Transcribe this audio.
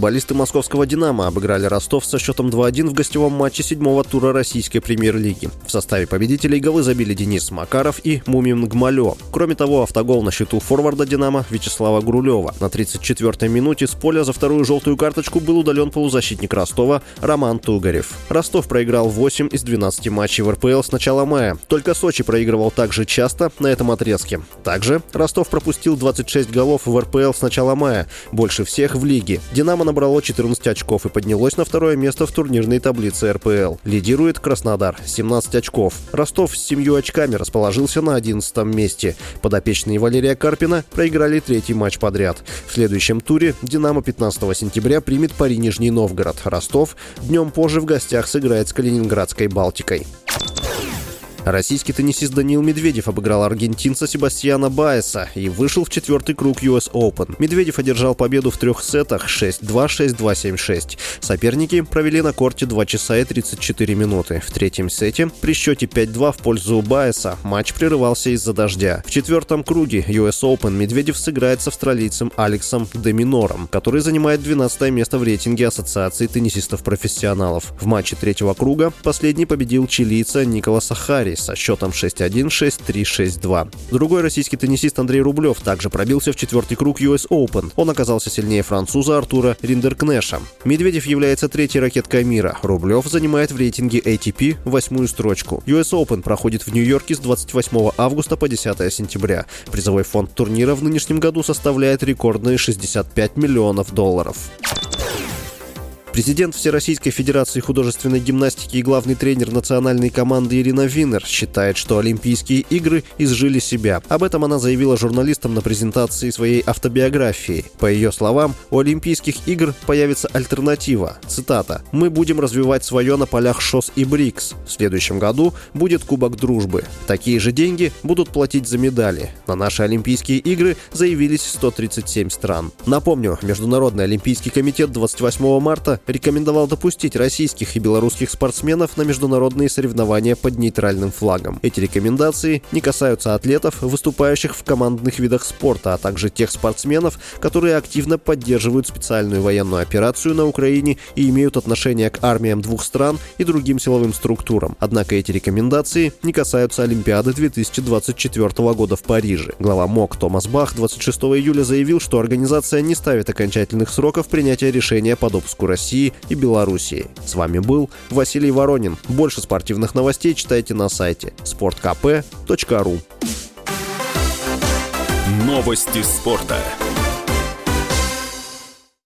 Футболисты московского «Динамо» обыграли Ростов со счетом 2-1 в гостевом матче седьмого тура российской премьер-лиги. В составе победителей голы забили Денис Макаров и Мумин Гмалё. Кроме того, автогол на счету форварда «Динамо» Вячеслава Гурулева. На 34-й минуте с поля за вторую желтую карточку был удален полузащитник Ростова Роман Тугарев. Ростов проиграл 8 из 12 матчей в РПЛ с начала мая. Только Сочи проигрывал так же часто на этом отрезке. Также Ростов пропустил 26 голов в РПЛ с начала мая, больше всех в лиге. «Динамо» «Динамо» набрало 14 очков и поднялось на второе место в турнирной таблице РПЛ. Лидирует Краснодар – 17 очков. Ростов с 7 очками расположился на 11 месте. Подопечные Валерия Карпина проиграли третий матч подряд. В следующем туре «Динамо» 15 сентября примет пари Нижний Новгород. Ростов днем позже в гостях сыграет с Калининградской «Балтикой». Российский теннисист Даниил Медведев обыграл аргентинца Себастьяна Баеса и вышел в четвертый круг US Open. Медведев одержал победу в трех сетах 6-2, 6-2, 7-6. Соперники провели на корте 2 часа и 34 минуты. В третьем сете при счете 5-2 в пользу Баеса матч прерывался из-за дождя. В четвертом круге US Open Медведев сыграет с австралийцем Алексом Деминором, который занимает 12 место в рейтинге Ассоциации теннисистов-профессионалов. В матче третьего круга последний победил чилийца Николаса Хари Феррари со счетом 6-1, 6-3, 6-2. Другой российский теннисист Андрей Рублев также пробился в четвертый круг US Open. Он оказался сильнее француза Артура Риндеркнеша. Медведев является третьей ракеткой мира. Рублев занимает в рейтинге ATP восьмую строчку. US Open проходит в Нью-Йорке с 28 августа по 10 сентября. Призовой фонд турнира в нынешнем году составляет рекордные 65 миллионов долларов. Президент Всероссийской Федерации художественной гимнастики и главный тренер национальной команды Ирина Винер считает, что Олимпийские игры изжили себя. Об этом она заявила журналистам на презентации своей автобиографии. По ее словам, у Олимпийских игр появится альтернатива. Цитата. «Мы будем развивать свое на полях ШОС и БРИКС. В следующем году будет Кубок Дружбы. Такие же деньги будут платить за медали. На наши Олимпийские игры заявились 137 стран. Напомню, Международный Олимпийский комитет 28 марта рекомендовал допустить российских и белорусских спортсменов на международные соревнования под нейтральным флагом. Эти рекомендации не касаются атлетов, выступающих в командных видах спорта, а также тех спортсменов, которые активно поддерживают специальную военную операцию на Украине и имеют отношение к армиям двух стран и другим силовым структурам. Однако эти рекомендации не касаются Олимпиады 2024 года в Париже. Глава МОК Томас Бах 26 июля заявил, что организация не ставит окончательных сроков принятия решения по допуску России России и Белоруссии. С вами был Василий Воронин. Больше спортивных новостей читайте на сайте sportkp.ru Новости спорта.